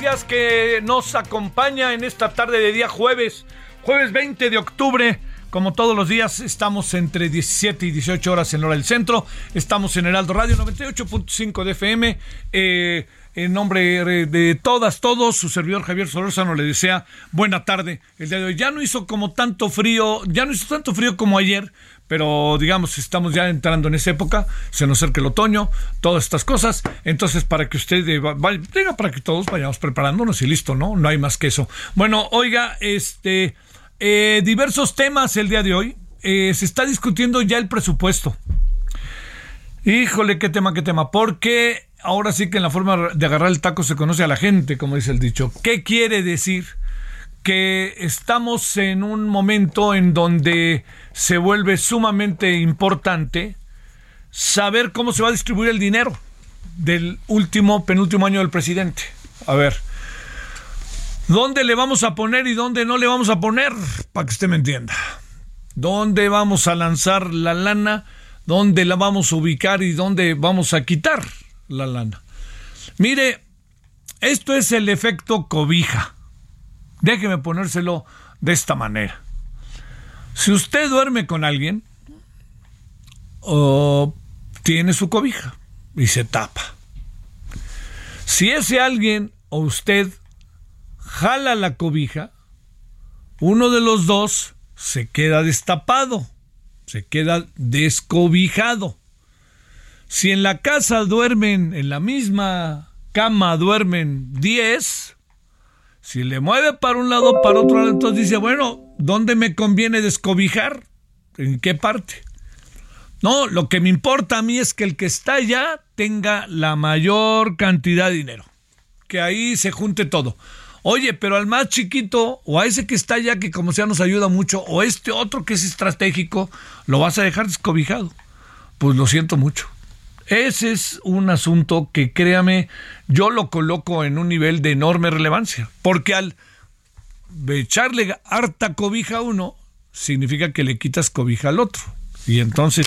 Gracias que nos acompaña en esta tarde de día jueves, jueves 20 de octubre. Como todos los días, estamos entre 17 y 18 horas en hora del centro. Estamos en Heraldo Radio 98.5 de FM. Eh, en nombre de todas, todos, su servidor Javier Solórzano le desea buena tarde el día de hoy. Ya no hizo como tanto frío, ya no hizo tanto frío como ayer, pero digamos, estamos ya entrando en esa época, se nos acerca el otoño, todas estas cosas. Entonces, para que usted eh, va- vaya- diga, para que todos vayamos preparándonos y listo, ¿no? No hay más que eso. Bueno, oiga, este, eh, diversos temas el día de hoy. Eh, se está discutiendo ya el presupuesto. Híjole, qué tema, qué tema. Porque ahora sí que en la forma de agarrar el taco se conoce a la gente, como dice el dicho. ¿Qué quiere decir? Que estamos en un momento en donde se vuelve sumamente importante saber cómo se va a distribuir el dinero del último, penúltimo año del presidente. A ver, ¿dónde le vamos a poner y dónde no le vamos a poner? Para que usted me entienda. ¿Dónde vamos a lanzar la lana? ¿Dónde la vamos a ubicar y dónde vamos a quitar la lana? Mire, esto es el efecto cobija. Déjeme ponérselo de esta manera. Si usted duerme con alguien, o tiene su cobija y se tapa. Si ese alguien o usted jala la cobija, uno de los dos se queda destapado, se queda descobijado. Si en la casa duermen, en la misma cama duermen 10, si le mueve para un lado, para otro lado, entonces dice, bueno, ¿dónde me conviene descobijar? ¿En qué parte? No, lo que me importa a mí es que el que está allá tenga la mayor cantidad de dinero. Que ahí se junte todo. Oye, pero al más chiquito, o a ese que está allá, que como sea nos ayuda mucho, o este otro que es estratégico, lo vas a dejar descobijado. Pues lo siento mucho. Ese es un asunto que, créame, yo lo coloco en un nivel de enorme relevancia. Porque al echarle harta cobija a uno, significa que le quitas cobija al otro. Y entonces,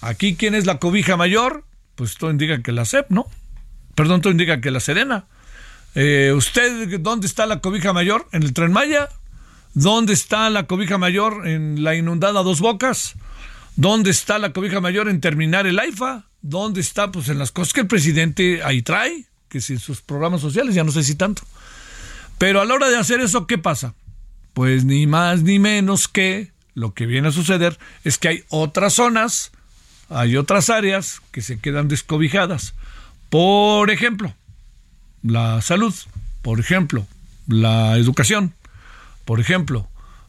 aquí, ¿quién es la cobija mayor? Pues todo indica que la CEP, ¿no? Perdón, todo indica que la Serena. Eh, ¿Usted dónde está la cobija mayor? ¿En el tren Maya? ¿Dónde está la cobija mayor en la inundada Dos Bocas? ¿Dónde está la cobija mayor en terminar el AIFA? ¿Dónde está? Pues en las cosas que el presidente ahí trae, que si en sus programas sociales, ya no sé si tanto. Pero a la hora de hacer eso, ¿qué pasa? Pues ni más ni menos que lo que viene a suceder es que hay otras zonas, hay otras áreas que se quedan descobijadas. Por ejemplo, la salud, por ejemplo, la educación, por ejemplo,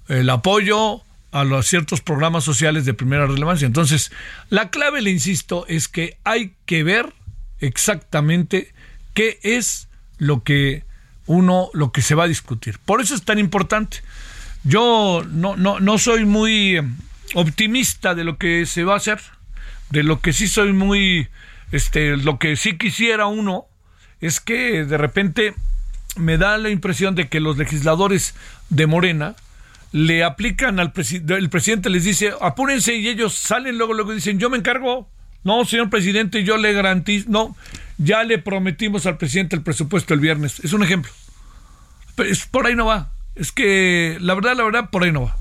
el apoyo a los ciertos programas sociales de primera relevancia. Entonces, la clave, le insisto, es que hay que ver exactamente qué es lo que uno, lo que se va a discutir. Por eso es tan importante. yo no, no, no soy muy optimista de lo que se va a hacer, de lo que sí soy muy, este, lo que sí quisiera uno es que de repente me da la impresión de que los legisladores de Morena le aplican al presidente, el presidente les dice, apúrense y ellos salen luego, luego dicen, yo me encargo. No, señor presidente, yo le garantizo, no, ya le prometimos al presidente el presupuesto el viernes. Es un ejemplo. Pero es, por ahí no va. Es que la verdad, la verdad, por ahí no va.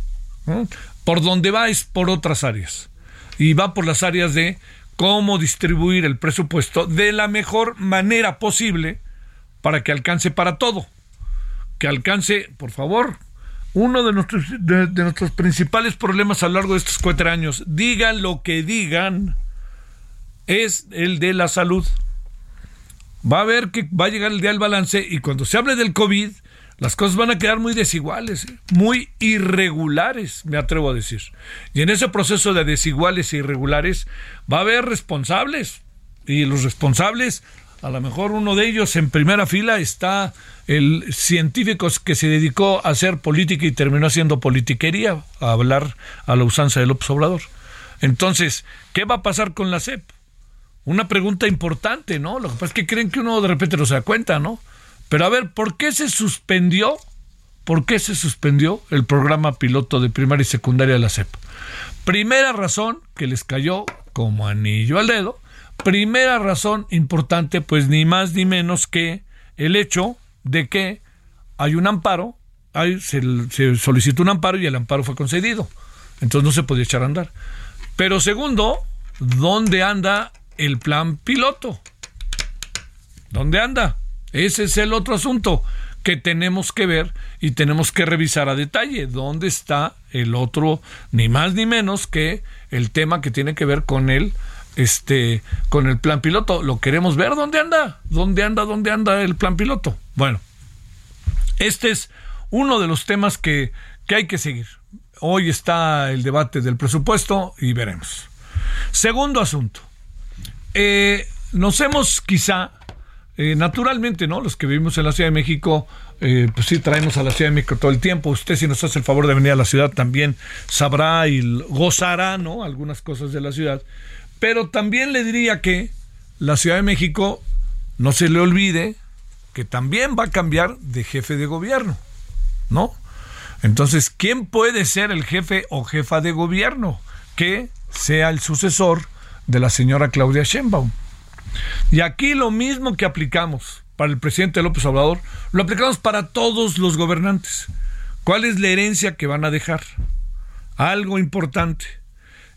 Por donde va es por otras áreas. Y va por las áreas de cómo distribuir el presupuesto de la mejor manera posible para que alcance para todo. Que alcance, por favor, uno de nuestros, de, nuestros principales problemas a lo largo de estos cuatro años, digan lo que digan, es el de la salud. Va a ver que va a llegar el día del balance y cuando se hable del COVID, las cosas van a quedar muy desiguales, ¿eh? muy irregulares, me atrevo a decir. Y en ese proceso de desiguales e irregulares va a haber responsables. Y los responsables, a lo mejor uno de ellos en primera fila está el científico que se dedicó a hacer política y terminó haciendo politiquería, a hablar a la usanza del López Obrador. Entonces, ¿qué va a pasar con la CEP? Una pregunta importante, ¿no? Lo que pasa es que creen que uno de repente no se da cuenta, ¿no? Pero a ver, ¿por qué se suspendió? ¿Por qué se suspendió el programa piloto de primaria y secundaria de la CEP? Primera razón que les cayó como anillo al dedo. Primera razón importante, pues ni más ni menos que el hecho de que hay un amparo, hay, se, se solicitó un amparo y el amparo fue concedido. Entonces no se podía echar a andar. Pero segundo, ¿dónde anda el plan piloto? ¿Dónde anda? Ese es el otro asunto que tenemos que ver y tenemos que revisar a detalle. ¿Dónde está el otro, ni más ni menos que el tema que tiene que ver con el, este, con el plan piloto? Lo queremos ver. ¿Dónde anda? ¿Dónde anda? ¿Dónde anda el plan piloto? Bueno, este es uno de los temas que, que hay que seguir. Hoy está el debate del presupuesto y veremos. Segundo asunto. Eh, nos hemos quizá eh, naturalmente, ¿no? Los que vivimos en la Ciudad de México, eh, pues sí, traemos a la Ciudad de México todo el tiempo. Usted, si nos hace el favor de venir a la ciudad, también sabrá y gozará, ¿no? Algunas cosas de la ciudad. Pero también le diría que la Ciudad de México, no se le olvide que también va a cambiar de jefe de gobierno, ¿no? Entonces, ¿quién puede ser el jefe o jefa de gobierno que sea el sucesor de la señora Claudia Sheinbaum? Y aquí lo mismo que aplicamos para el presidente López Obrador, lo aplicamos para todos los gobernantes. ¿Cuál es la herencia que van a dejar? Algo importante.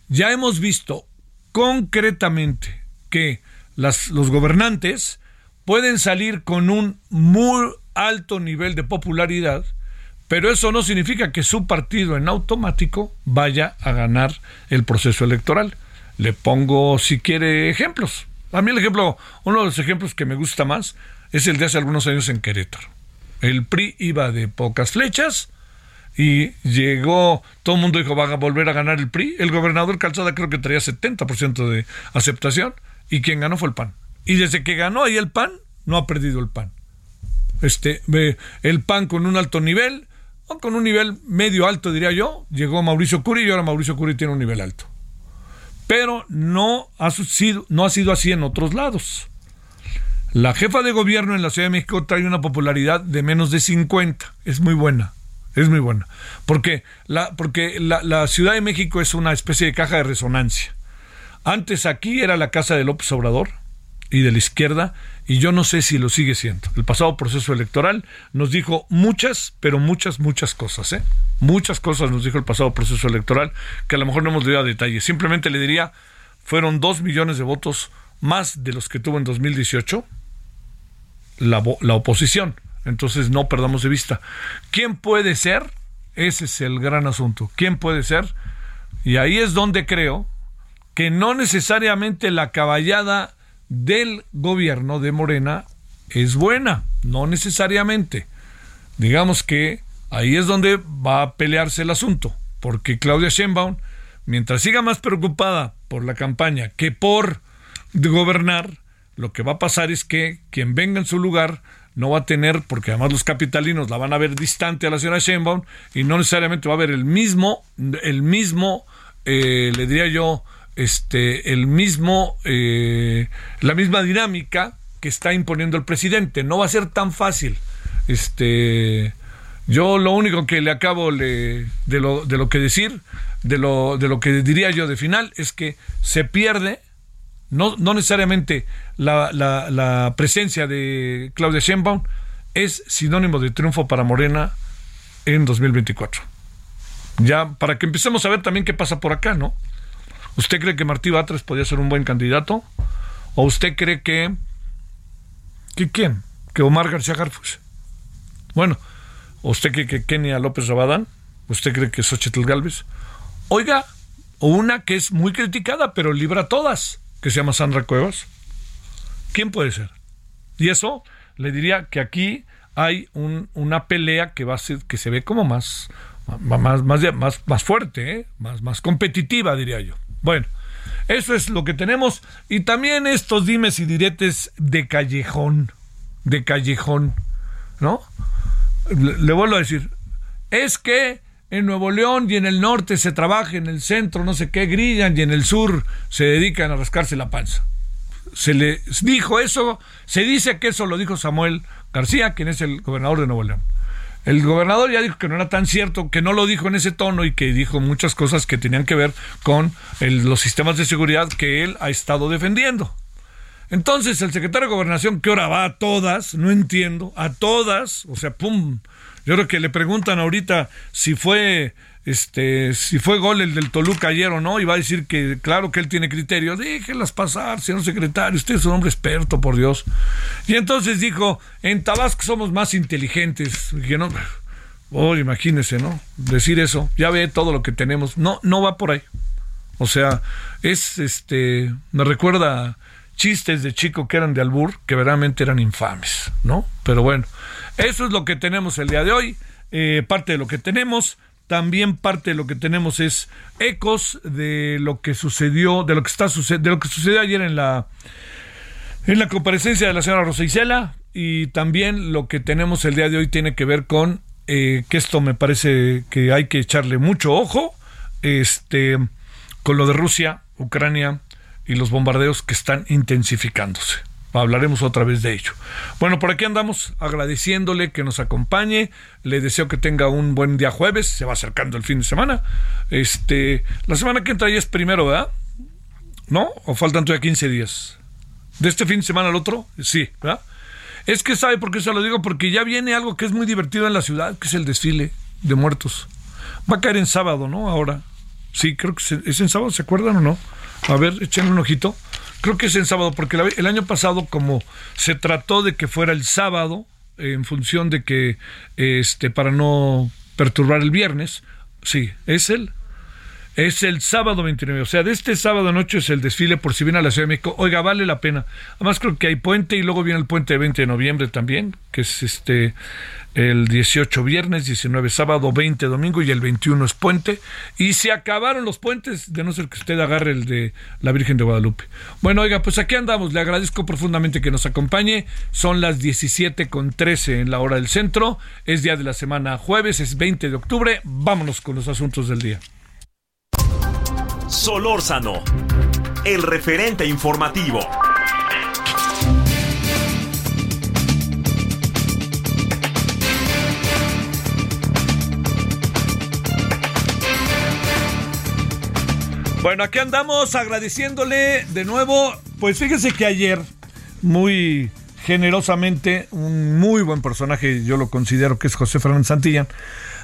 Ya hemos visto concretamente que los gobernantes pueden salir con un muy alto nivel de popularidad, pero eso no significa que su partido en automático vaya a ganar el proceso electoral. Le pongo, si quiere, ejemplos. A mí el ejemplo, uno de los ejemplos que me gusta más es el de hace algunos años en Querétaro. El PRI iba de pocas flechas y llegó, todo el mundo dijo, va a volver a ganar el PRI. El gobernador Calzada creo que traía 70% de aceptación y quien ganó fue el PAN. Y desde que ganó ahí el PAN, no ha perdido el PAN. Este, el PAN con un alto nivel, o con un nivel medio alto diría yo, llegó Mauricio Curi y ahora Mauricio Curi tiene un nivel alto pero no ha, sido, no ha sido así en otros lados. La jefa de gobierno en la Ciudad de México trae una popularidad de menos de 50. Es muy buena. Es muy buena. Porque, la, porque la, Ciudad de México es una especie de caja de resonancia. Antes aquí era la casa de López Obrador y de la izquierda y yo no sé si lo sigue siendo. El pasado proceso electoral nos dijo muchas, pero muchas, muchas cosas, ¿eh? Muchas cosas nos dijo el pasado proceso electoral que a lo mejor no hemos leído a detalle. Simplemente le diría, fueron dos millones de votos más de los que tuvo en 2018 la, la oposición. Entonces no perdamos de vista. ¿Quién puede ser? Ese es el gran asunto. ¿Quién puede ser? Y ahí es donde creo que no necesariamente la caballada del gobierno de Morena es buena, no necesariamente. Digamos que ahí es donde va a pelearse el asunto, porque Claudia Sheinbaum, mientras siga más preocupada por la campaña que por gobernar, lo que va a pasar es que quien venga en su lugar no va a tener, porque además los capitalinos la van a ver distante a la señora Sheinbaum y no necesariamente va a haber el mismo, el mismo, eh, le diría yo, este, el mismo, eh, la misma dinámica que está imponiendo el presidente. No va a ser tan fácil. Este, yo lo único que le acabo de, lo, de lo que decir, de lo, de lo que diría yo de final, es que se pierde no, no necesariamente la, la, presencia de Claudia Sheinbaum es sinónimo de triunfo para Morena en 2024. Ya, para que empecemos a ver también qué pasa por acá, ¿no? ¿Usted cree que Martí Batres podría ser un buen candidato? ¿O usted cree que... ¿Que quién? ¿Que Omar García Garfus? Bueno, ¿usted cree que Kenia López Rabadán? ¿Usted cree que Xochitl Galvez? Oiga, una que es muy criticada, pero libra todas que se llama Sandra Cuevas? ¿Quién puede ser? Y eso le diría que aquí hay una pelea que va a ser, que se ve como más, más, más, más, fuerte, ¿eh? más, más competitiva, diría yo. Bueno, eso es lo que tenemos. Y también estos dimes y diretes de callejón, de callejón, ¿no? le vuelvo a decir, es que en Nuevo León y en el norte se trabaja, en el centro no sé qué grillan y en el sur se dedican a rascarse la panza. Se le dijo eso, se dice que eso lo dijo Samuel García, quien es el gobernador de Nuevo León. El gobernador ya dijo que no era tan cierto, que no lo dijo en ese tono y que dijo muchas cosas que tenían que ver con los sistemas de seguridad que él ha estado defendiendo. Entonces el secretario de Gobernación, que ahora va a todas, no entiendo, a todas, o sea, pum, yo creo que le preguntan ahorita si fue este si fue gol el del Toluca ayer o no y va a decir que claro que él tiene criterios, déjenlas pasar, señor secretario, usted es un hombre experto, por Dios. Y entonces dijo, en Tabasco somos más inteligentes. que no, oh, imagínese, ¿no? Decir eso, ya ve todo lo que tenemos. No, no va por ahí. O sea, es este, me recuerda chistes de chico que eran de albur, que verdaderamente eran infames, ¿no? Pero bueno, eso es lo que tenemos el día de hoy, eh, parte de lo que tenemos. También parte de lo que tenemos es ecos de lo que sucedió, de lo que está de lo que sucedió ayer en la en la comparecencia de la señora Rosa Isela y también lo que tenemos el día de hoy tiene que ver con eh, que esto me parece que hay que echarle mucho ojo, este, con lo de Rusia, Ucrania y los bombardeos que están intensificándose. Hablaremos otra vez de ello. Bueno, por aquí andamos agradeciéndole que nos acompañe. Le deseo que tenga un buen día jueves. Se va acercando el fin de semana. Este, la semana que entra ya es primero, ¿verdad? ¿No? ¿O faltan todavía 15 días? ¿De este fin de semana al otro? Sí, ¿verdad? Es que sabe por qué se lo digo, porque ya viene algo que es muy divertido en la ciudad, que es el desfile de muertos. Va a caer en sábado, ¿no? Ahora. Sí, creo que es en sábado, ¿se acuerdan o no? A ver, echen un ojito. Creo que es en sábado, porque el año pasado, como se trató de que fuera el sábado, en función de que, este, para no perturbar el viernes, sí, es el, es el sábado 29. O sea, de este sábado noche es el desfile por si viene a la Ciudad de México. Oiga, vale la pena. Además creo que hay puente y luego viene el puente de 20 de noviembre también, que es este el 18 viernes, 19 sábado, 20 domingo y el 21 es puente. Y se acabaron los puentes, de no ser que usted agarre el de la Virgen de Guadalupe. Bueno, oiga, pues aquí andamos. Le agradezco profundamente que nos acompañe. Son las 17 con 13 en la hora del centro. Es día de la semana jueves, es 20 de octubre. Vámonos con los asuntos del día. Solórzano, el referente informativo. Bueno, aquí andamos agradeciéndole de nuevo. Pues fíjese que ayer, muy generosamente, un muy buen personaje, yo lo considero que es José Fernández Santillán,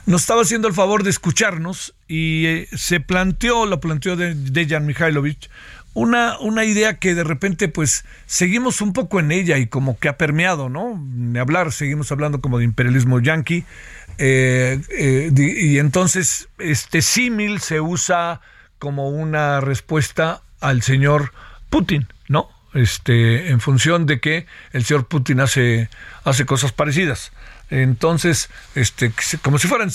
nos estaba haciendo el favor de escucharnos y eh, se planteó, lo planteó de Dejan Mihailovich, una, una idea que de repente pues seguimos un poco en ella y como que ha permeado, ¿no? Ni hablar, seguimos hablando como de imperialismo yanqui eh, eh, y entonces este símil se usa como una respuesta al señor Putin, ¿no? Este, en función de que el señor Putin hace, hace cosas parecidas. Entonces, este, como si fueran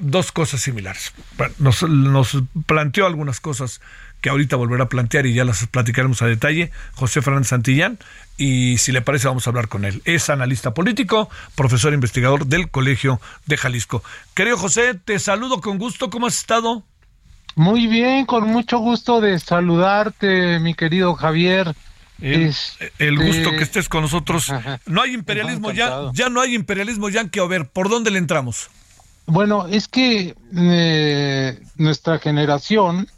dos cosas similares. Nos, nos planteó algunas cosas que ahorita volverá a plantear y ya las platicaremos a detalle, José Fernández Santillán, y si le parece vamos a hablar con él. Es analista político, profesor investigador del Colegio de Jalisco. Querido José, te saludo con gusto, ¿cómo has estado? Muy bien, con mucho gusto de saludarte, mi querido Javier. El, el gusto que estés con nosotros. No hay imperialismo ya, ya no hay imperialismo yanqui. A ver, ¿por dónde le entramos? Bueno, es que eh, nuestra generación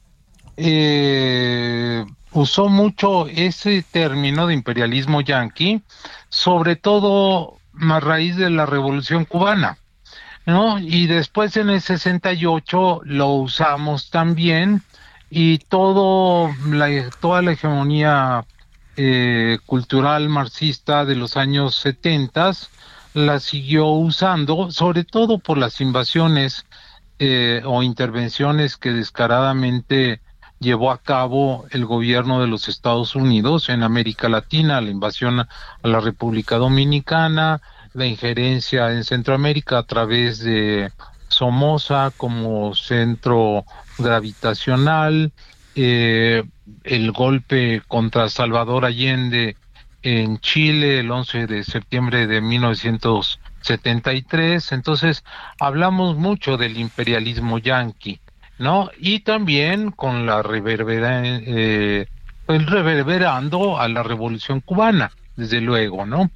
eh, usó mucho ese término de imperialismo yanqui, sobre todo a raíz de la Revolución Cubana, ¿no? Y después en el 68 lo usamos también y todo la, toda la hegemonía eh, cultural marxista de los años 70 la siguió usando, sobre todo por las invasiones eh, o intervenciones que descaradamente llevó a cabo el gobierno de los Estados Unidos en América Latina, la invasión a la República Dominicana, la injerencia en Centroamérica a través de Somoza como centro gravitacional, eh, el golpe contra Salvador Allende en Chile el 11 de septiembre de 1973. Entonces, hablamos mucho del imperialismo yanqui. ¿no? Y también con la reverbera, eh, pues, reverberando a la revolución cubana, desde luego, ¿no?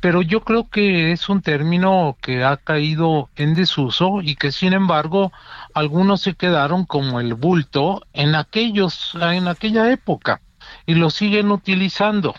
Pero yo creo que es un término que ha caído en desuso y que sin embargo algunos se quedaron como el bulto en aquellos, en aquella época y lo siguen utilizando.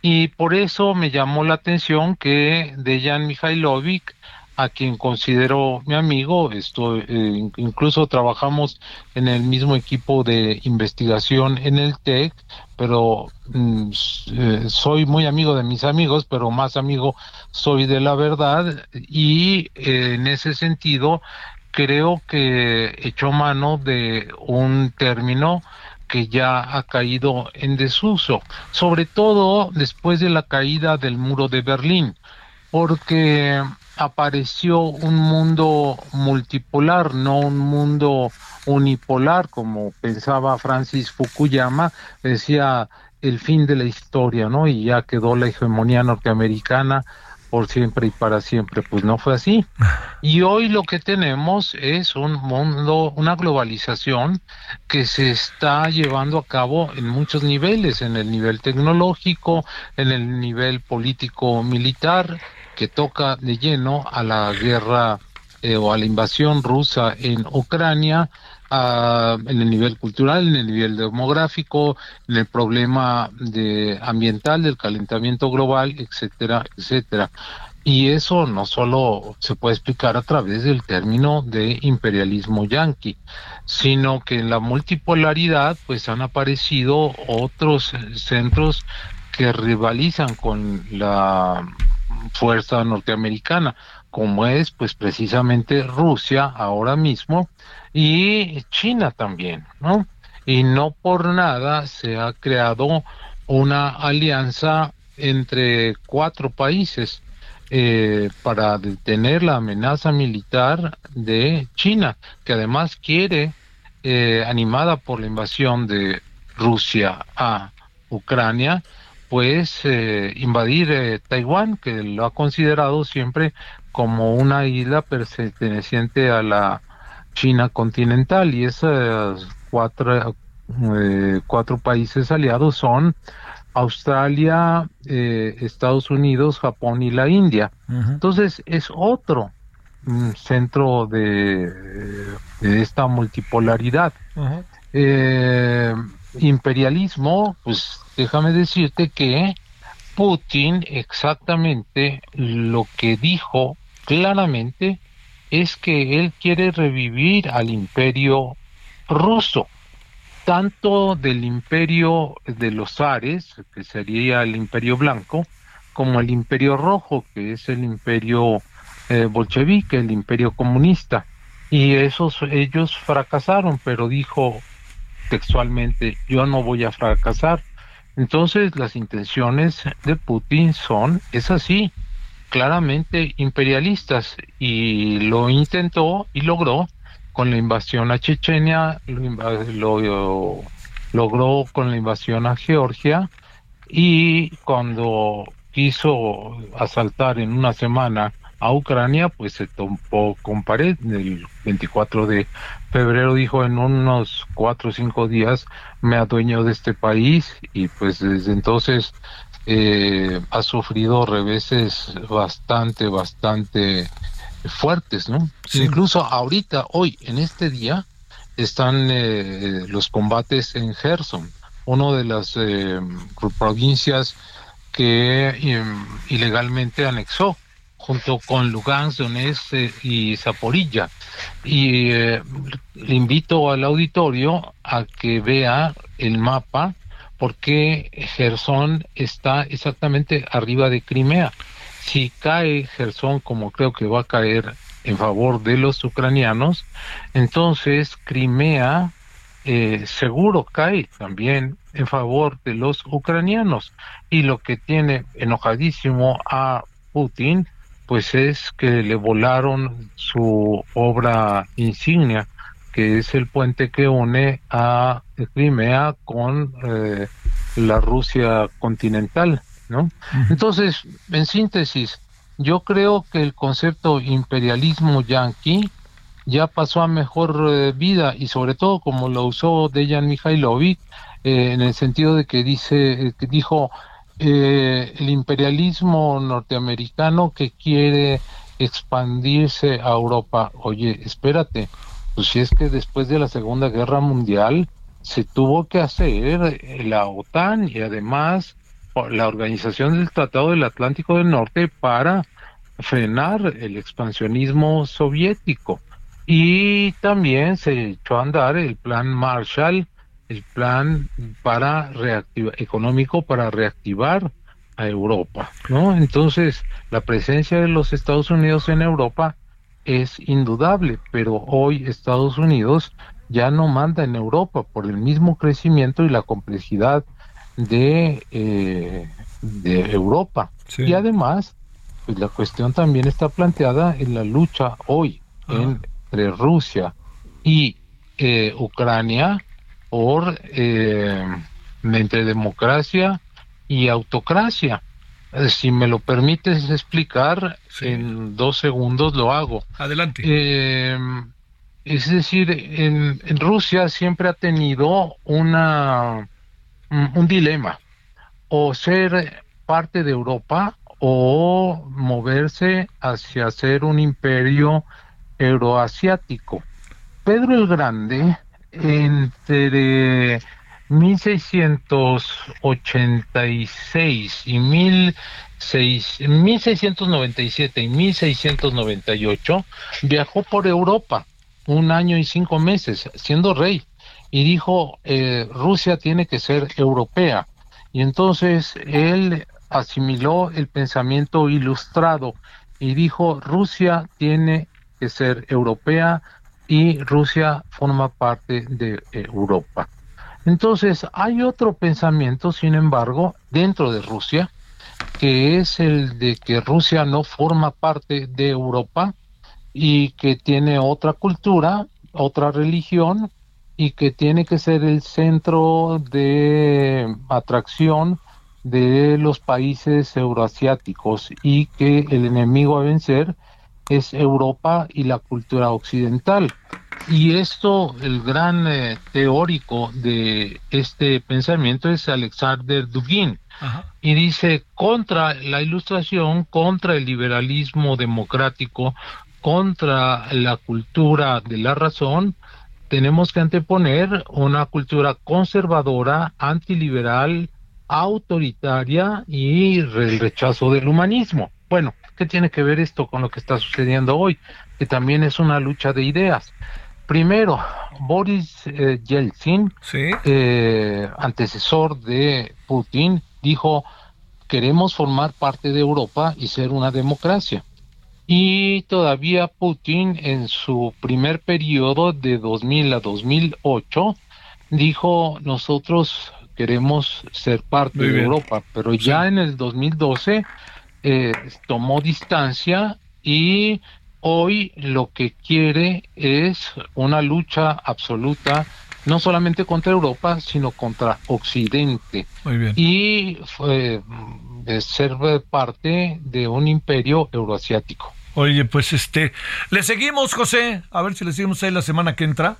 Y por eso me llamó la atención que Dejan Mihailovic a quien considero mi amigo, estoy, eh, incluso trabajamos en el mismo equipo de investigación en el TEC, pero mm, eh, soy muy amigo de mis amigos, pero más amigo soy de la verdad. Y eh, en ese sentido creo que echó mano de un término que ya ha caído en desuso, sobre todo después de la caída del muro de Berlín, porque apareció un mundo multipolar, no un mundo unipolar, como pensaba Francis Fukuyama, decía el fin de la historia, ¿no? Y ya quedó la hegemonía norteamericana por siempre y para siempre. Pues no fue así. Y hoy lo que tenemos es un mundo, una globalización que se está llevando a cabo en muchos niveles, en el nivel tecnológico, en el nivel político militar, que toca de lleno a la guerra eh, o a la invasión rusa en Ucrania, en el nivel cultural, en el nivel demográfico, en el problema de ambiental del calentamiento global, etcétera, etcétera. Y eso no solo se puede explicar a través del término de imperialismo yanqui, sino que en la multipolaridad pues han aparecido otros centros que rivalizan con la fuerza norteamericana, como es pues precisamente Rusia ahora mismo y China también, ¿no? Y no por nada se ha creado una alianza entre cuatro países eh, para detener la amenaza militar de China, que además quiere, eh, animada por la invasión de Rusia a Ucrania, pues eh, invadir eh, Taiwán, que lo ha considerado siempre como una isla perteneciente a la China continental y esos cuatro, eh, cuatro países aliados son Australia, Estados Unidos, Japón y la India. Entonces es otro mm, centro de, de, esta multipolaridad. imperialismo, pues déjame decirte que Putin exactamente lo que dijo claramente es que él quiere revivir al imperio ruso, tanto del imperio de los Ares, que sería el imperio blanco, como el imperio rojo, que es el imperio eh, bolchevique, el imperio comunista. Y esos ellos fracasaron, pero dijo textualmente, yo no voy a fracasar, entonces las intenciones de Putin son, es así, claramente imperialistas y lo intentó y logró con la invasión a Chechenia, lo, logró con la invasión a Georgia y cuando quiso asaltar en una semana a Ucrania, pues se tomó con pared. El 24 de febrero dijo en unos cuatro o cinco días me adueño de este país y pues desde entonces eh, ha sufrido reveses bastante, bastante fuertes, ¿no? Incluso ahorita, hoy, en este día, están eh, los combates en Gerson, una de las eh, provincias que em, ilegalmente anexó junto con Lugansk, Donetsk eh, y Zaporilla. Y le invito al auditorio a que vea el mapa porque Gerson está exactamente arriba de Crimea. Si cae Gerson, como creo que va a caer en favor de los ucranianos, entonces Crimea eh, seguro cae también en favor de los ucranianos. Y lo que tiene enojadísimo a Putin, pues es que le volaron su obra insignia, que es el puente que une a Crimea con eh, la Rusia continental, ¿no? Entonces, en síntesis, yo creo que el concepto imperialismo yanqui ya pasó a mejor eh, vida y sobre todo como lo usó Dejan Mihailovic eh, en el sentido de que dice que dijo el imperialismo norteamericano que quiere expandirse a Europa. Oye, espérate, pues si es que después de la Segunda Guerra Mundial se tuvo que hacer la OTAN y además la organización del Tratado del Atlántico del Norte para frenar el expansionismo soviético. Y también se echó a andar el plan Marshall, el plan para económico para reactivar a Europa, ¿no? Entonces, la presencia de los Estados Unidos en Europa es indudable, pero hoy Estados Unidos ya no manda en Europa por el mismo crecimiento y la complejidad de, eh, de Europa. Y además, pues la cuestión también está planteada en la lucha hoy entre Rusia y eh, Ucrania por eh, entre democracia y autocracia. Eh, si me lo permites explicar, en dos segundos lo hago. Adelante. Eh, es decir, en, Rusia siempre ha tenido una un, dilema, o ser parte de Europa o moverse hacia ser un imperio euroasiático. Pedro el Grande, entre 1686 y 1697 y 1698 viajó por Europa un año y cinco meses siendo rey y dijo eh, Rusia tiene que ser europea y entonces él asimiló el pensamiento ilustrado y dijo Rusia tiene que ser europea y Rusia forma parte de Europa. Entonces, hay otro pensamiento, sin embargo, dentro de Rusia, que es el de que Rusia no forma parte de Europa y que tiene otra cultura, otra religión y que tiene que ser el centro de atracción de los países euroasiáticos y que el enemigo a vencer es Europa y la cultura occidental. Y esto, el gran eh, teórico de este pensamiento es Alexander Dugin. Y dice, contra la ilustración, contra el liberalismo democrático, contra la cultura de la razón, tenemos que anteponer una cultura conservadora, antiliberal, autoritaria y el rechazo del humanismo. Bueno, ¿qué tiene que ver esto con lo que está sucediendo hoy? Que también es una lucha de ideas. Primero, Boris eh, Yeltsin, eh, antecesor de Putin, dijo, queremos formar parte de Europa y ser una democracia. Y todavía Putin en su primer periodo de 2000 a 2008 dijo, nosotros queremos ser parte de Europa, pero ya en el 2012 eh, tomó distancia y hoy lo que quiere es una lucha absoluta no solamente contra Europa, sino contra Occidente. Muy bien. Y fue, ser parte de un imperio euroasiático. Oye, pues este, le seguimos, José, a ver si le seguimos ahí la semana que entra,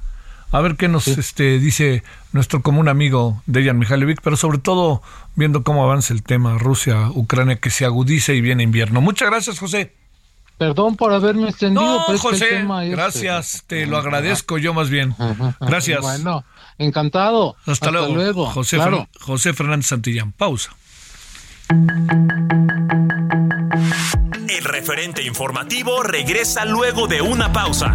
a ver qué nos este, dice nuestro común amigo Dejan Mihailovic, pero sobre todo viendo cómo avanza el tema Rusia-Ucrania, que se agudice y viene invierno. Muchas gracias, José. Perdón por haberme extendido. No, pero José, gracias, te lo agradezco yo más bien. Gracias. Bueno, encantado. Hasta, luego. José, José Fernández Santillán. Pausa. El referente informativo regresa luego de una pausa.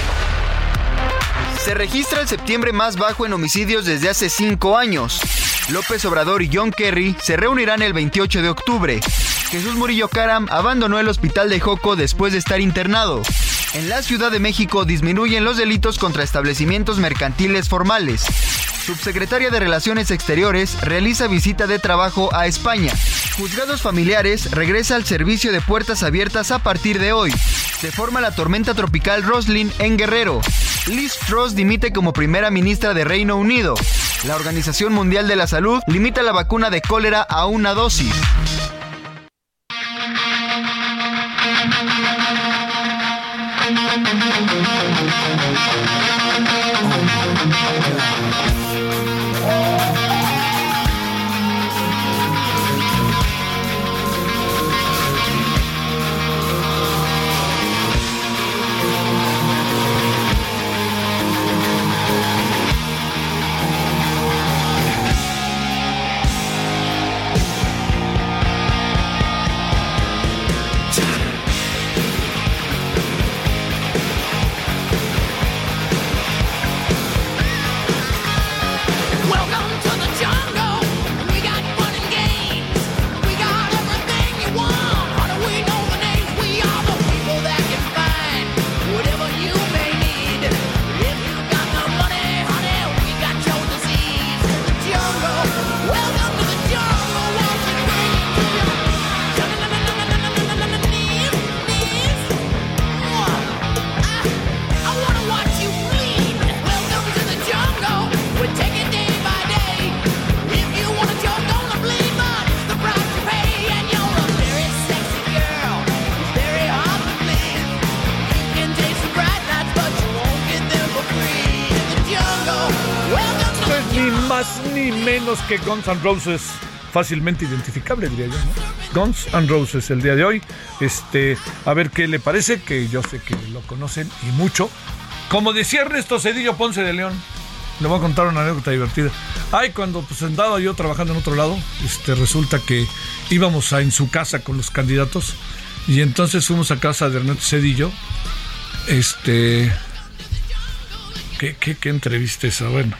Se registra el septiembre más bajo en homicidios desde hace cinco años. López Obrador y John Kerry se reunirán el 28 de octubre. Jesús Murillo Caram abandonó el hospital de Joco después de estar internado. En la Ciudad de México disminuyen los delitos contra establecimientos mercantiles formales. Subsecretaria de Relaciones Exteriores realiza visita de trabajo a España. Juzgados familiares regresa al servicio de puertas abiertas a partir de hoy. Se forma la tormenta tropical Roslin en Guerrero. Liz Truss dimite como primera ministra de Reino Unido. La Organización Mundial de la Salud limita la vacuna de cólera a una dosis. Que Guns N' Roses fácilmente identificable, diría yo, ¿no? Guns N' Roses el día de hoy. Este, a ver qué le parece, que yo sé que lo conocen y mucho. Como decía Ernesto Cedillo Ponce de León, le voy a contar una anécdota divertida. Ay, cuando pues andaba yo trabajando en otro lado, este, resulta que íbamos a, en su casa con los candidatos y entonces fuimos a casa de Ernesto Cedillo. Este, ¿qué, qué, qué entrevista esa? Bueno.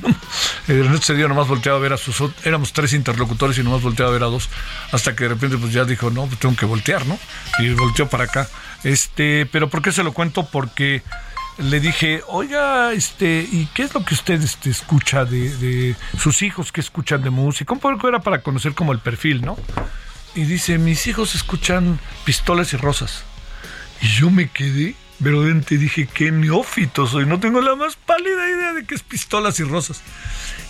Ernesto dio nomás volteaba a ver a sus éramos tres interlocutores y nomás volteaba a ver a dos hasta que de repente pues ya dijo no pues tengo que voltear no y volteó para acá. Este pero por qué se lo cuento porque le dije oiga este y qué es lo que usted este, escucha de, sus hijos que escuchan de música un poco era para conocer como el perfil no y dice mis hijos escuchan pistolas y rosas y yo me quedé Pero te dije, qué neófito soy, no tengo la más pálida idea de qué es pistolas y rosas.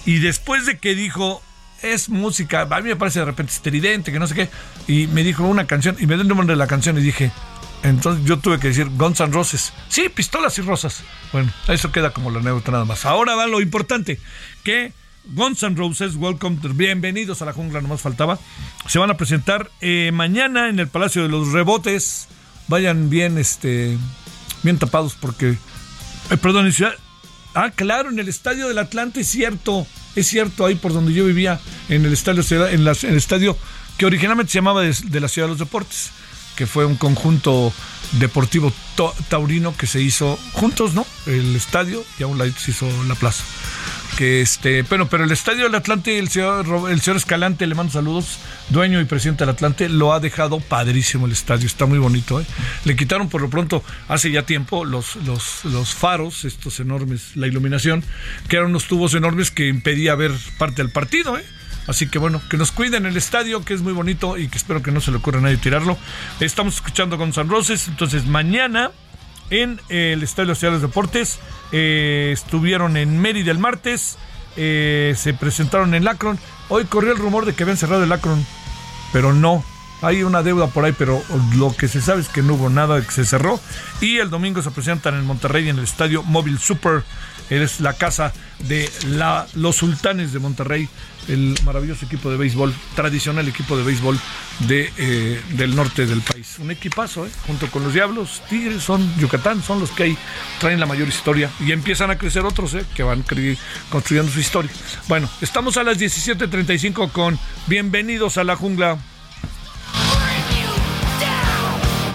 Y después de que dijo, es música, a mí me parece de repente estridente, que no sé qué, y me dijo una canción, y me dio el nombre de la canción y dije, entonces yo tuve que decir Guns N' Roses. Sí, pistolas y rosas. Bueno, eso queda como la anécdota nada más. Ahora va lo importante, que Guns N' Roses, welcome, bienvenidos a la jungla, nomás faltaba. Se van a presentar eh, mañana en el Palacio de los Rebotes. Vayan bien, este, bien tapados porque, eh, perdón, en ciudad. Ah, claro, en el Estadio del Atlante es cierto, es cierto, ahí por donde yo vivía, en el estadio, en, en el estadio que originalmente se llamaba de la Ciudad de los Deportes que fue un conjunto deportivo taurino que se hizo juntos, ¿no? El estadio y a un lado se hizo la plaza. Que este, bueno, pero el estadio del Atlante, el señor, el señor Escalante, le mando saludos, dueño y presidente del Atlante, lo ha dejado padrísimo el estadio, está muy bonito, ¿eh? Le quitaron por lo pronto, hace ya tiempo, los, los, los faros, estos enormes, la iluminación, que eran unos tubos enormes que impedía ver parte del partido, ¿eh? Así que bueno, que nos cuiden el estadio, que es muy bonito y que espero que no se le ocurra a nadie tirarlo. Estamos escuchando con San Roses, entonces mañana en el Estadio Ciudad de los Deportes eh, estuvieron en Mérida el martes, eh, se presentaron en Lacron. Hoy corrió el rumor de que habían cerrado el Lacron, pero no. Hay una deuda por ahí, pero lo que se sabe es que no hubo nada que se cerró. Y el domingo se presentan en Monterrey en el Estadio Móvil Super. Es la casa de los sultanes de Monterrey el maravilloso equipo de béisbol, tradicional equipo de béisbol eh, del norte del país. Un equipazo, ¿eh? junto con los Diablos, Tigres, son Yucatán, son los que ahí traen la mayor historia y empiezan a crecer otros ¿eh? que van construyendo su historia. Bueno, estamos a las 17:35 con Bienvenidos a la Jungla.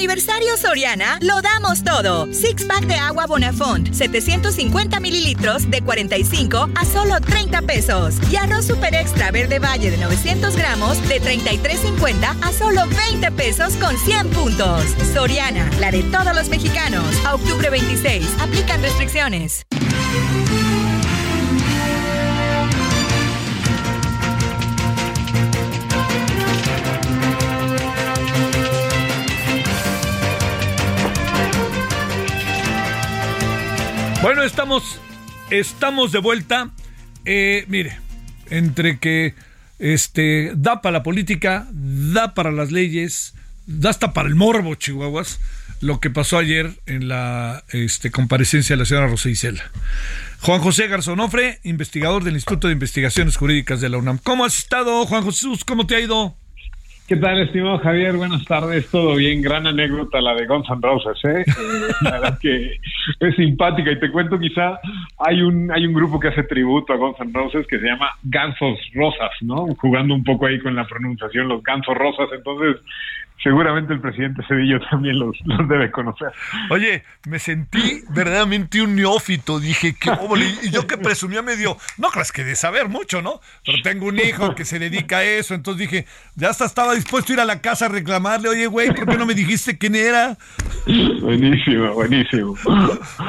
aniversario Soriana, lo damos todo. Six pack de agua Bonafont, 750 mililitros de 45 a solo 30 pesos. Y arroz super extra verde valle de 900 gramos de 33.50 a solo 20 pesos con 100 puntos. Soriana, la de todos los mexicanos. A octubre 26, aplican restricciones. Bueno, estamos, estamos de vuelta. Eh, mire, entre que este, da para la política, da para las leyes, da hasta para el morbo, Chihuahuas, lo que pasó ayer en la este, comparecencia de la señora Rosa. Juan José Garzonofre, investigador del Instituto de Investigaciones Jurídicas de la UNAM. ¿Cómo has estado, Juan José? ¿Cómo te ha ido? ¿Qué tal, estimado Javier? Buenas tardes, todo bien. Gran anécdota la de Guns N' Roses, ¿eh? la verdad que es simpática y te cuento quizá hay un hay un grupo que hace tributo a Guns N' Roses que se llama Gansos Rosas, ¿no? Jugando un poco ahí con la pronunciación, los Gansos Rosas. Entonces, seguramente el presidente Cedillo también los, debe conocer. Oye, me sentí verdaderamente un neófito. Dije, que y yo que presumía medio, no creas que de saber mucho, ¿no? Pero tengo un hijo que se dedica a eso. Entonces dije, ya hasta estaba dispuesto a ir a la casa a reclamarle, oye, güey, ¿por qué no me dijiste quién era? Buenísimo, buenísimo.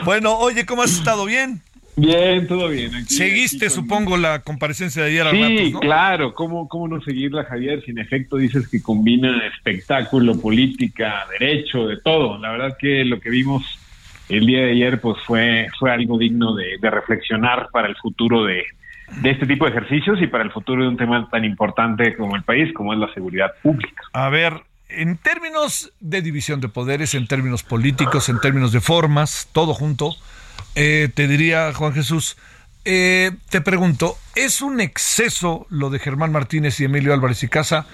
Bueno, oye, ¿cómo has estado? ¿Bien? Bien, todo bien. Seguiste, supongo, la comparecencia de ayer Sí, claro. ¿Cómo, ¿Cómo no seguirla, Javier? Si en efecto dices que combina espectáculo, política, derecho, de todo. La verdad que lo que vimos el día de ayer pues fue, fue algo digno de, reflexionar para el futuro de, de este tipo de ejercicios y para el futuro de un tema tan importante como el país, como es la seguridad pública. A ver, en términos de división de poderes, en términos políticos, en términos de formas, todo junto, eh, te diría, Juan Jesús, eh, te pregunto, ¿es un exceso lo de Germán Martínez y Emilio Álvarez y Casa?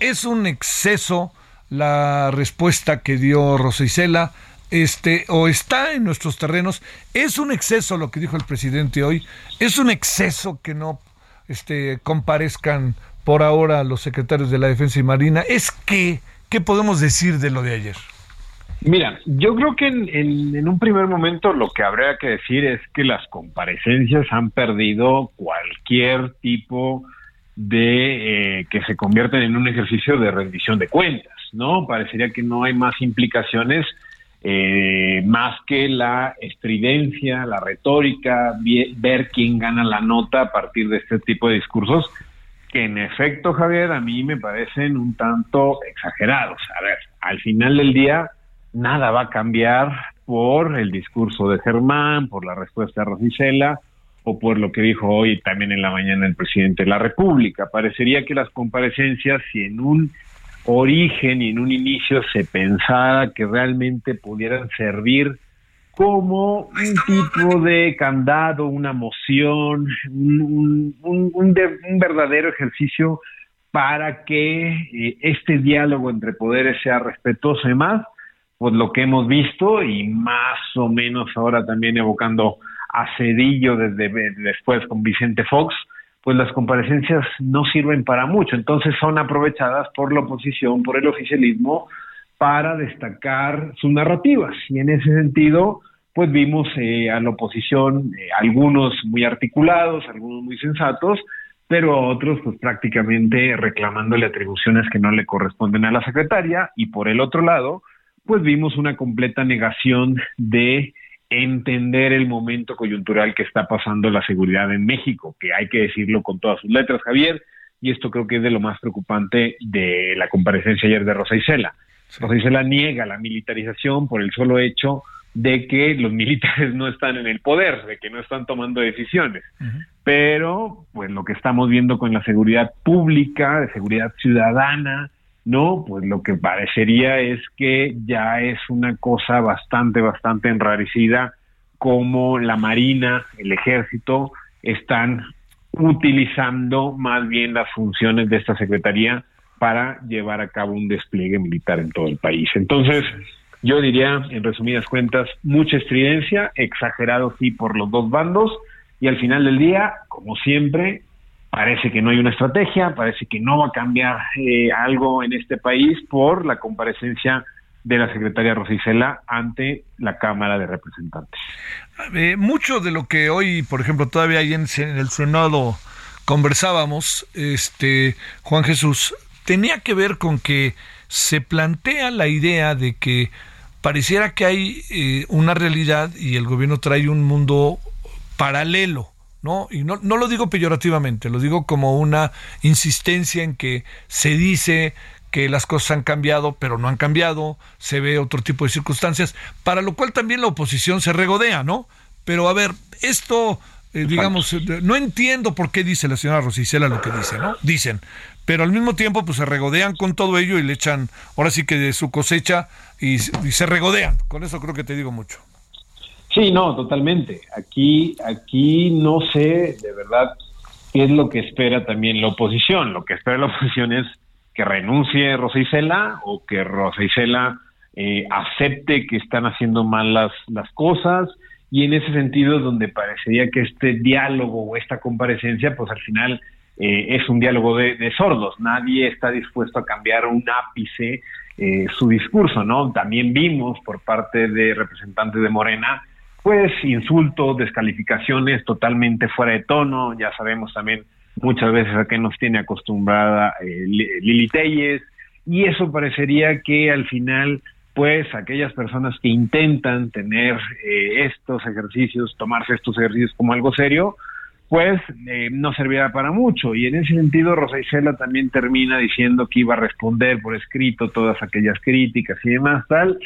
¿Es un exceso la respuesta que dio Rosa Isela? Este, o está en nuestros terrenos, es un exceso lo que dijo el presidente hoy, es un exceso que no este, comparezcan por ahora los secretarios de la Defensa y Marina, es que, ¿qué podemos decir de lo de ayer? Mira, yo creo que en, un primer momento lo que habría que decir es que las comparecencias han perdido cualquier tipo de eh, que se convierten en un ejercicio de rendición de cuentas, ¿no? Parecería que no hay más implicaciones eh, más que la estridencia, la retórica, ver quién gana la nota a partir de este tipo de discursos, que en efecto, Javier, a mí me parecen un tanto exagerados. A ver, al final del día, nada va a cambiar por el discurso de Germán, por la respuesta de Rosicela o por lo que dijo hoy también en la mañana el presidente de la República. Parecería que las comparecencias, si en un origen y en un inicio se pensaba que realmente pudieran servir como un tipo de candado, una moción, un, un, verdadero ejercicio para que eh, este diálogo entre poderes sea respetuoso y más, pues lo que hemos visto y más o menos ahora también evocando a Cedillo desde después con Vicente Fox, pues las comparecencias no sirven para mucho, entonces son aprovechadas por la oposición, por el oficialismo, para destacar sus narrativas. Y en ese sentido, pues vimos eh, a la oposición eh, algunos muy articulados, algunos muy sensatos, pero otros pues prácticamente reclamándole atribuciones que no le corresponden a la secretaria y por el otro lado, pues vimos una completa negación de entender el momento coyuntural que está pasando la seguridad en México, que hay que decirlo con todas sus letras, Javier, y esto creo que es de lo más preocupante de la comparecencia ayer de Rosa Isela. Rosa Isela niega la militarización por el solo hecho de que los militares no están en el poder, de que no están tomando decisiones. Pero, pues lo que estamos viendo con la seguridad pública, de seguridad ciudadana, no, pues lo que parecería es que ya es una cosa bastante, bastante enrarecida como la Marina, el Ejército están utilizando más bien las funciones de esta Secretaría para llevar a cabo un despliegue militar en todo el país. Entonces, yo diría, en resumidas cuentas, mucha estridencia, exagerado sí por los dos bandos, y al final del día, como siempre, parece que no hay una estrategia, parece que no va a cambiar eh, algo en este país por la comparecencia de la secretaria Rosicela ante la Cámara de Representantes. Eh, mucho de lo que hoy, por ejemplo, todavía hay en, el Senado conversábamos, este Juan Jesús, tenía que ver con que se plantea la idea de que pareciera que hay eh, una realidad y el gobierno trae un mundo paralelo ¿no? Y no, no lo digo peyorativamente, lo digo como una insistencia en que se dice que las cosas han cambiado, pero no han cambiado, se ve otro tipo de circunstancias, para lo cual también la oposición se regodea, ¿no? Pero a ver, esto, eh, digamos, eh, no entiendo por qué dice la señora Rosicela lo que dice, ¿no? Dicen, pero al mismo tiempo pues se regodean con todo ello y le echan, ahora sí que de su cosecha y, y se regodean, con eso creo que te digo mucho. Sí, no, totalmente. Aquí, aquí no sé de verdad qué es lo que espera también la oposición. Lo que espera la oposición es que renuncie Rosa Isela o que Rosa Isela eh, acepte que están haciendo mal las, las cosas y en ese sentido donde parecería que este diálogo o esta comparecencia pues al final eh, es un diálogo de, sordos. Nadie está dispuesto a cambiar un ápice eh, su discurso, ¿no? También vimos por parte de representantes de Morena pues insultos, descalificaciones totalmente fuera de tono, ya sabemos también muchas veces a qué nos tiene acostumbrada eh, Lili Telles, y eso parecería que al final pues aquellas personas que intentan tener eh, estos ejercicios, tomarse estos ejercicios como algo serio, pues eh, no servirá para mucho. Y en ese sentido, Rosa Isela también termina diciendo que iba a responder por escrito todas aquellas críticas y demás, tal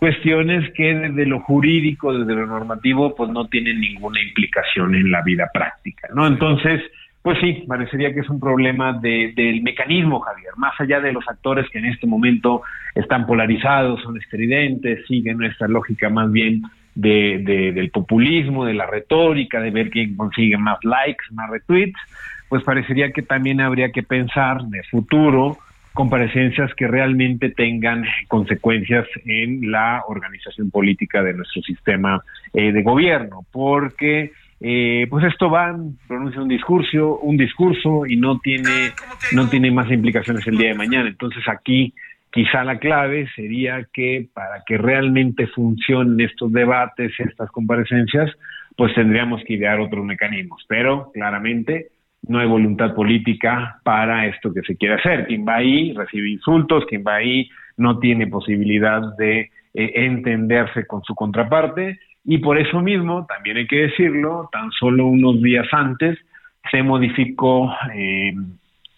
cuestiones que desde lo jurídico, desde lo normativo, pues no tienen ninguna implicación en la vida práctica, ¿no? Entonces, pues sí, parecería que es un problema de, del mecanismo, Javier, más allá de los actores que en este momento están polarizados, son estridentes, siguen nuestra lógica más bien de, de, del populismo, de la retórica, de ver quién consigue más likes, más retweets, pues parecería que también habría que pensar de futuro comparecencias que realmente tengan consecuencias en la organización política de nuestro sistema eh, de gobierno, porque eh, pues esto va, pronuncia un discurso, un discurso y no tiene, no tiene más implicaciones el día de mañana. Entonces aquí quizá la clave sería que para que realmente funcionen estos debates, estas comparecencias, pues tendríamos que idear otros mecanismos. Pero claramente no hay voluntad política para esto que se quiere hacer. Quien va ahí recibe insultos, quien va ahí no tiene posibilidad de eh, entenderse con su contraparte y por eso mismo, también hay que decirlo, tan solo unos días antes se modificó eh,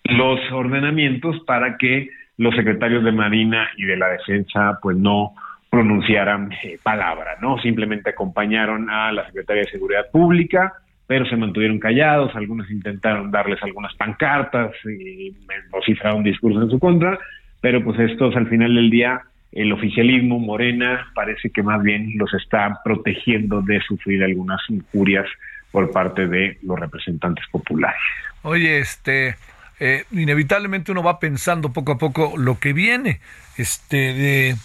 los ordenamientos para que los secretarios de Marina y de la Defensa pues no pronunciaran eh, palabra, ¿no? Simplemente acompañaron a la Secretaría de Seguridad Pública, pero se mantuvieron callados, algunos intentaron darles algunas pancartas y vocifrar un discurso en su contra, pero pues estos al final del día el oficialismo Morena parece que más bien los está protegiendo de sufrir algunas injurias por parte de los representantes populares. Oye, este, eh, inevitablemente uno va pensando poco a poco lo que viene. Este, de,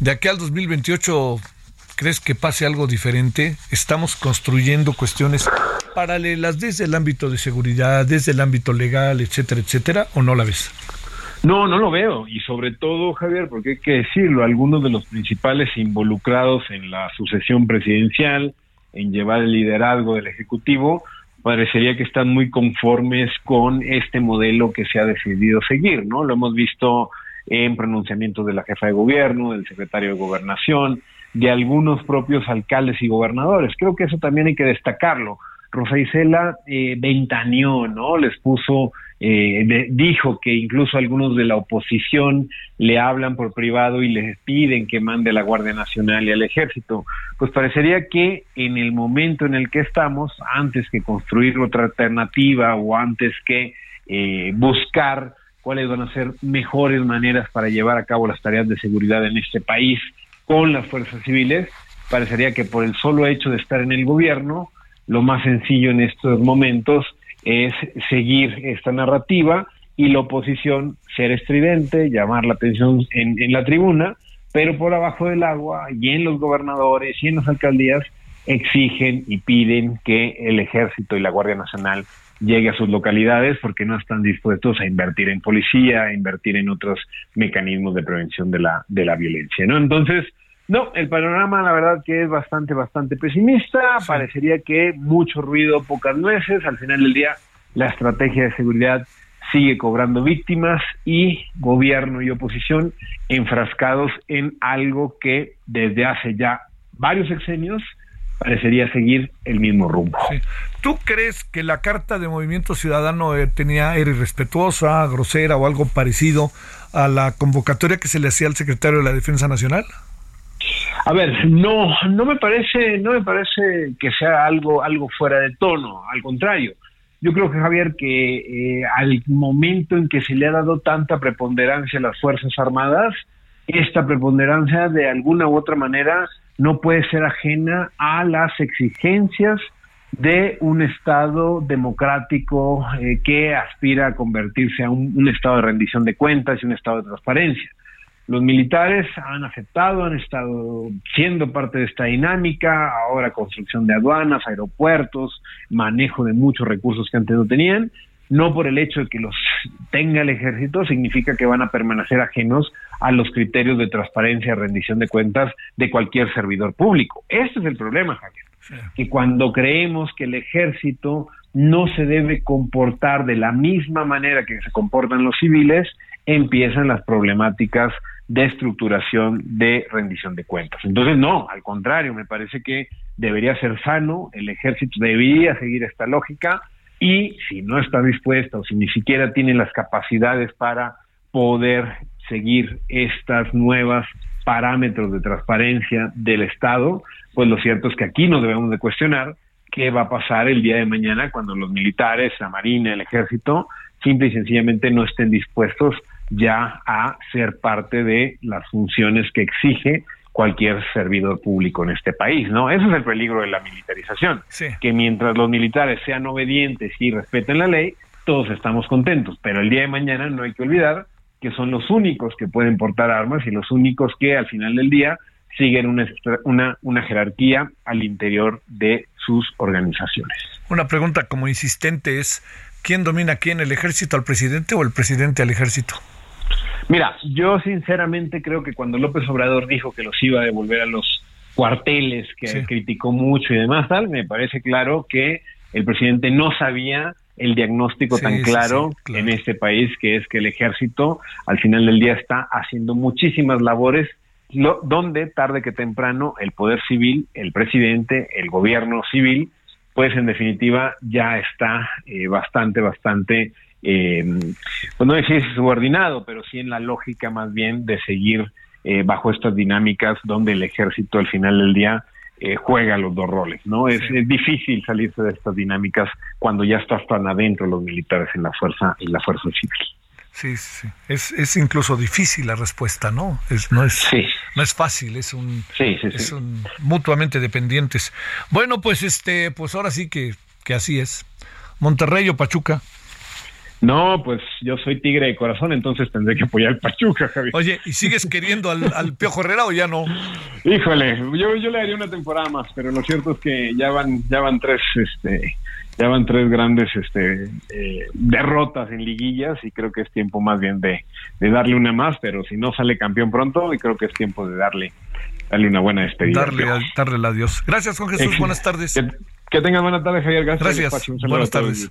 de aquí al 2028, ¿crees que pase algo diferente? Estamos construyendo cuestiones paralelas desde el ámbito de seguridad, desde el ámbito legal, etcétera, etcétera, ¿o no la ves? No, no lo veo. Y sobre todo, Javier, porque hay que decirlo, algunos de los principales involucrados en la sucesión presidencial, en llevar el liderazgo del Ejecutivo, parecería que están muy conformes con este modelo que se ha decidido seguir, ¿no? Lo hemos visto en pronunciamientos de la jefa de gobierno, del secretario de gobernación, de algunos propios alcaldes y gobernadores. Creo que eso también hay que destacarlo. Rosa Isela eh, ventaneó, ¿no? Les puso eh, dijo que incluso algunos de la oposición le hablan por privado y les piden que mande a la Guardia Nacional y al Ejército. Pues parecería que en el momento en el que estamos, antes que construir otra alternativa o antes que eh, buscar cuáles van a ser mejores maneras para llevar a cabo las tareas de seguridad en este país con las fuerzas civiles, parecería que por el solo hecho de estar en el gobierno, lo más sencillo en estos momentos es seguir esta narrativa y la oposición ser estridente, llamar la atención en, en la tribuna, pero por abajo del agua y en los gobernadores y en las alcaldías exigen y piden que el ejército y la Guardia Nacional llegue a sus localidades porque no están dispuestos a invertir en policía, a invertir en otros mecanismos de prevención de la, de la violencia, ¿no? Entonces, no, el panorama la verdad que es bastante, bastante pesimista. Parecería que mucho ruido, pocas nueces. Al final del día, la estrategia de seguridad sigue cobrando víctimas y gobierno y oposición enfrascados en algo que desde hace ya varios sexenios parecería seguir el mismo rumbo. ¿Tú crees que la carta de Movimiento Ciudadano eh, tenía era irrespetuosa, grosera o algo parecido a la convocatoria que se le hacía al secretario de la Defensa Nacional? A ver, no, no me parece, no me parece que sea algo, algo fuera de tono, al contrario. Yo creo que Javier, que eh, al momento en que se le ha dado tanta preponderancia a las Fuerzas Armadas, esta preponderancia de alguna u otra manera no puede ser ajena a las exigencias de un Estado democrático eh, que aspira a convertirse a un Estado de rendición de cuentas y un Estado de transparencia. Los militares han aceptado, han estado siendo parte de esta dinámica, ahora construcción de aduanas, aeropuertos, manejo de muchos recursos que antes no tenían. No por el hecho de que los tenga el ejército significa que van a permanecer ajenos a los criterios de transparencia rendición de cuentas de cualquier servidor público. Este es el problema, Javier. Que cuando creemos que el ejército no se debe comportar de la misma manera que se comportan los civiles, empiezan las problemáticas de estructuración de rendición de cuentas. Entonces, no, al contrario, me parece que debería ser sano, el ejército debería seguir esta lógica y si no está dispuesto o si ni siquiera tiene las capacidades para poder seguir estas nuevas parámetros de transparencia del Estado, pues lo cierto es que aquí nos debemos de cuestionar qué va a pasar el día de mañana cuando los militares, la Marina, el Ejército, simple y sencillamente no estén dispuestos ya a ser parte de las funciones que exige cualquier servidor público en este país, ¿no? Ese es el peligro de la militarización, que mientras los militares sean obedientes y respeten la ley, todos estamos contentos, pero el día de mañana no hay que olvidar que son los únicos que pueden portar armas y los únicos que al final del día siguen una, una, una jerarquía al interior de sus organizaciones. Una pregunta como insistente es, ¿quién domina quién, el ejército al presidente o el presidente al ejército? Mira, yo sinceramente creo que cuando López Obrador dijo que los iba a devolver a los cuarteles, que criticó mucho y demás, tal, me parece claro que el presidente no sabía el diagnóstico tan claro, en este país, que es que el ejército al final del día está haciendo muchísimas labores, donde tarde que temprano el poder civil, el presidente, el gobierno civil, pues en definitiva ya está eh, bastante, bastante, eh, pues no decir subordinado, pero sí en la lógica más bien de seguir eh, bajo estas dinámicas donde el ejército al final del día eh, juega los dos roles, ¿no? Es, difícil salirse de estas dinámicas cuando ya estás tan adentro los militares en la fuerza en la fuerza civil. Sí, sí. Es, es incluso difícil la respuesta, ¿no? Es, no, es, no es fácil, es un, sí, es un mutuamente dependientes. Bueno, pues este, pues ahora sí que, que así es. Monterrey o Pachuca. No, pues yo soy tigre de corazón, entonces tendré que apoyar al Pachuca, Javier. Oye, ¿y sigues queriendo al, al Piojo Herrera o ya no? Híjole, yo, yo le daría una temporada más, pero lo cierto es que ya van, ya van tres, este, ya van tres grandes este, eh, derrotas en liguillas y creo que es tiempo más bien de, darle una más, pero si no sale campeón pronto, y creo que es tiempo de darle, darle una buena despedida. Darle, darle el adiós. Gracias, Juan Jesús. buenas tardes. Que, que tengan buena tarde, Javier. Gracias. Gracias. buenas tardes.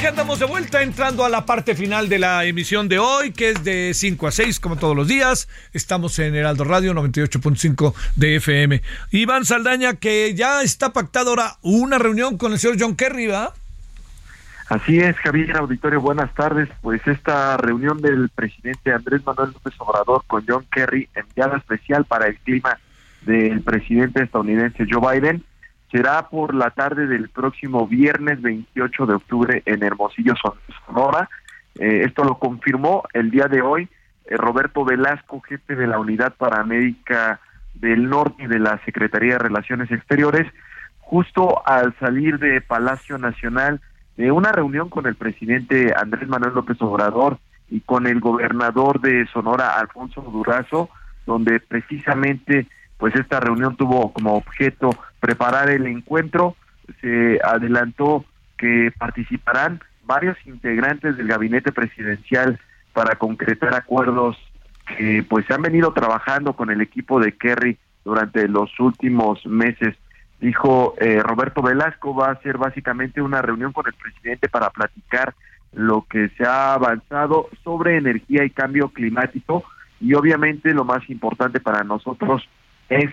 De vuelta entrando a la parte final de la emisión de hoy, que es de 5 a 6, como todos los días. Estamos en Heraldo Radio 98.5 de FM. Iván Saldaña, que ya está pactada ahora una reunión con el señor John Kerry, ¿va? Así es, Javier Auditorio, buenas tardes. Pues esta reunión del presidente Andrés Manuel López Obrador con John Kerry, enviada especial para el clima del presidente estadounidense Joe Biden, será por la tarde del próximo viernes 28 de octubre en Hermosillo, Sonora. Eh, esto lo confirmó el día de hoy eh, Roberto Velasco, jefe de la Unidad para América del Norte de la Secretaría de Relaciones Exteriores, justo al salir de Palacio Nacional de una reunión con el presidente Andrés Manuel López Obrador y con el gobernador de Sonora, Alfonso Durazo, donde precisamente pues esta reunión tuvo como objeto preparar el encuentro. Se adelantó que participarán varios integrantes del gabinete presidencial para concretar acuerdos que pues se han venido trabajando con el equipo de Kerry durante los últimos meses. Dijo eh, Roberto Velasco, va a ser básicamente una reunión con el presidente para platicar lo que se ha avanzado sobre energía y cambio climático y obviamente lo más importante para nosotros es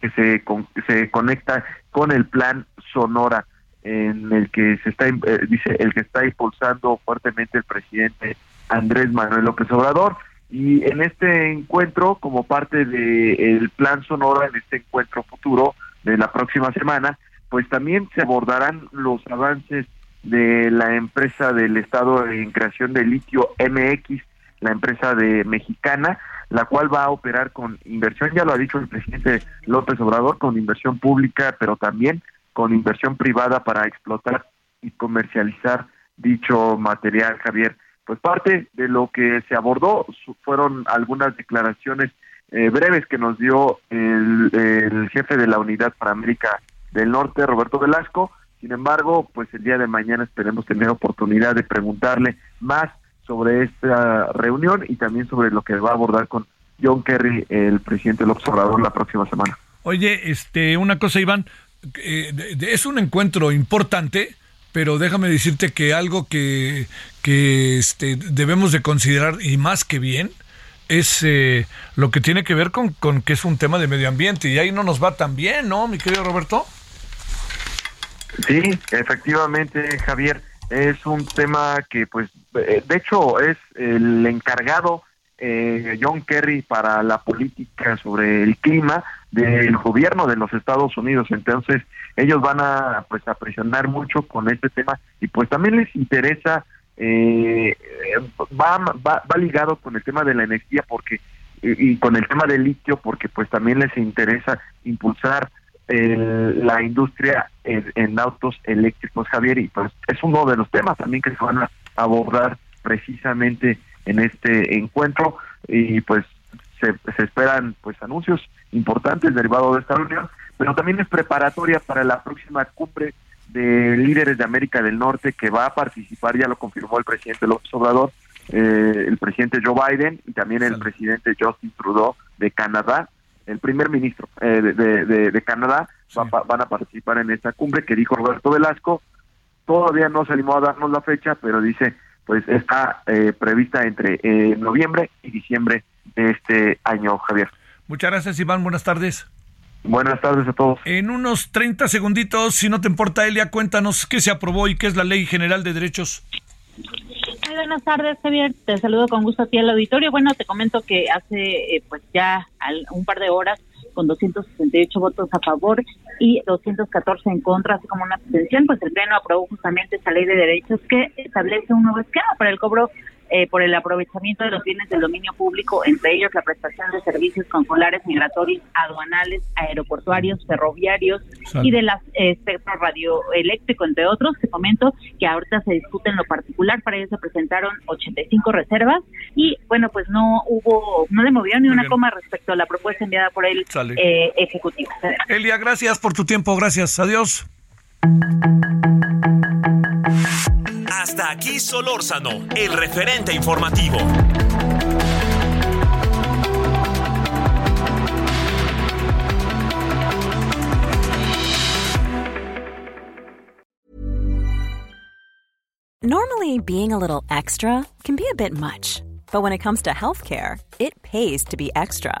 que se, se conecta con el plan Sonora en el que se está eh, dice el que está impulsando fuertemente el presidente Andrés Manuel López Obrador. Y en este encuentro como parte del plan Sonora en este encuentro futuro de la próxima semana pues también se abordarán los avances de la empresa del Estado en creación de litio MX, la empresa de mexicana, la cual va a operar con inversión, ya lo ha dicho el presidente López Obrador, con inversión pública, pero también con inversión privada para explotar y comercializar dicho material, Javier. Pues parte de lo que se abordó fueron algunas declaraciones eh, breves que nos dio el, el jefe de la Unidad para América del Norte, Roberto Velasco. Sin embargo, pues el día de mañana esperemos tener oportunidad de preguntarle más sobre esta reunión y también sobre lo que va a abordar con John Kerry, el presidente del observador, la próxima semana. Oye, este, una cosa, Iván, eh, es un encuentro importante, pero déjame decirte que algo que, que este, debemos de considerar, y más que bien, es eh, lo que tiene que ver con, con que es un tema de medio ambiente, y ahí no nos va tan bien, ¿no, mi querido Roberto? Sí, efectivamente, Javier es un tema que pues de hecho es el encargado eh, John Kerry para la política sobre el clima del gobierno de los Estados Unidos. Entonces ellos van a pues a presionar mucho con este tema y pues también les interesa eh, va, va, va ligado con el tema de la energía porque y, con el tema del litio porque pues también les interesa impulsar la industria en, autos eléctricos, Javier, y pues es uno de los temas también que se van a abordar precisamente en este encuentro. Y pues se, se esperan pues anuncios importantes derivados de esta reunión, pero también es preparatoria para la próxima cumbre de líderes de América del Norte que va a participar, ya lo confirmó el presidente López Obrador, eh, el presidente Joe Biden y también el presidente Justin Trudeau de Canadá, el primer ministro eh, de, de, Canadá, van a participar en esta cumbre que dijo Roberto Velasco. Todavía no se animó a darnos la fecha, pero dice, pues está eh, prevista entre noviembre y diciembre de este año, Javier. Muchas gracias, Iván. Buenas tardes. Buenas tardes a todos. En unos 30 segunditos, si no te importa, Elia, cuéntanos qué se aprobó y qué es la Ley General de Derechos. Muy buenas tardes, Javier. Te saludo con gusto a ti al auditorio. Bueno, te comento que hace eh, pues ya un par de horas con 268 votos a favor y 214 en contra, así como una abstención, pues el Pleno aprobó justamente esa ley de derechos que establece un nuevo esquema para el cobro eh, por el aprovechamiento de los bienes del dominio público, entre ellos la prestación de servicios consulares, migratorios, aduanales, aeroportuarios, ferroviarios y de las eh, espectro radioeléctrico, entre otros. Te comento que ahorita se discute en lo particular, para ello se presentaron 85 reservas y bueno, pues no hubo, no le movieron ni una coma respecto a la propuesta enviada por el eh, Ejecutivo. Elia, gracias por tu tiempo, gracias, adiós. Hasta aquí Solórzano, el referente informativo. Normally, being a little extra can be a bit much, but when it comes to healthcare, it pays to be extra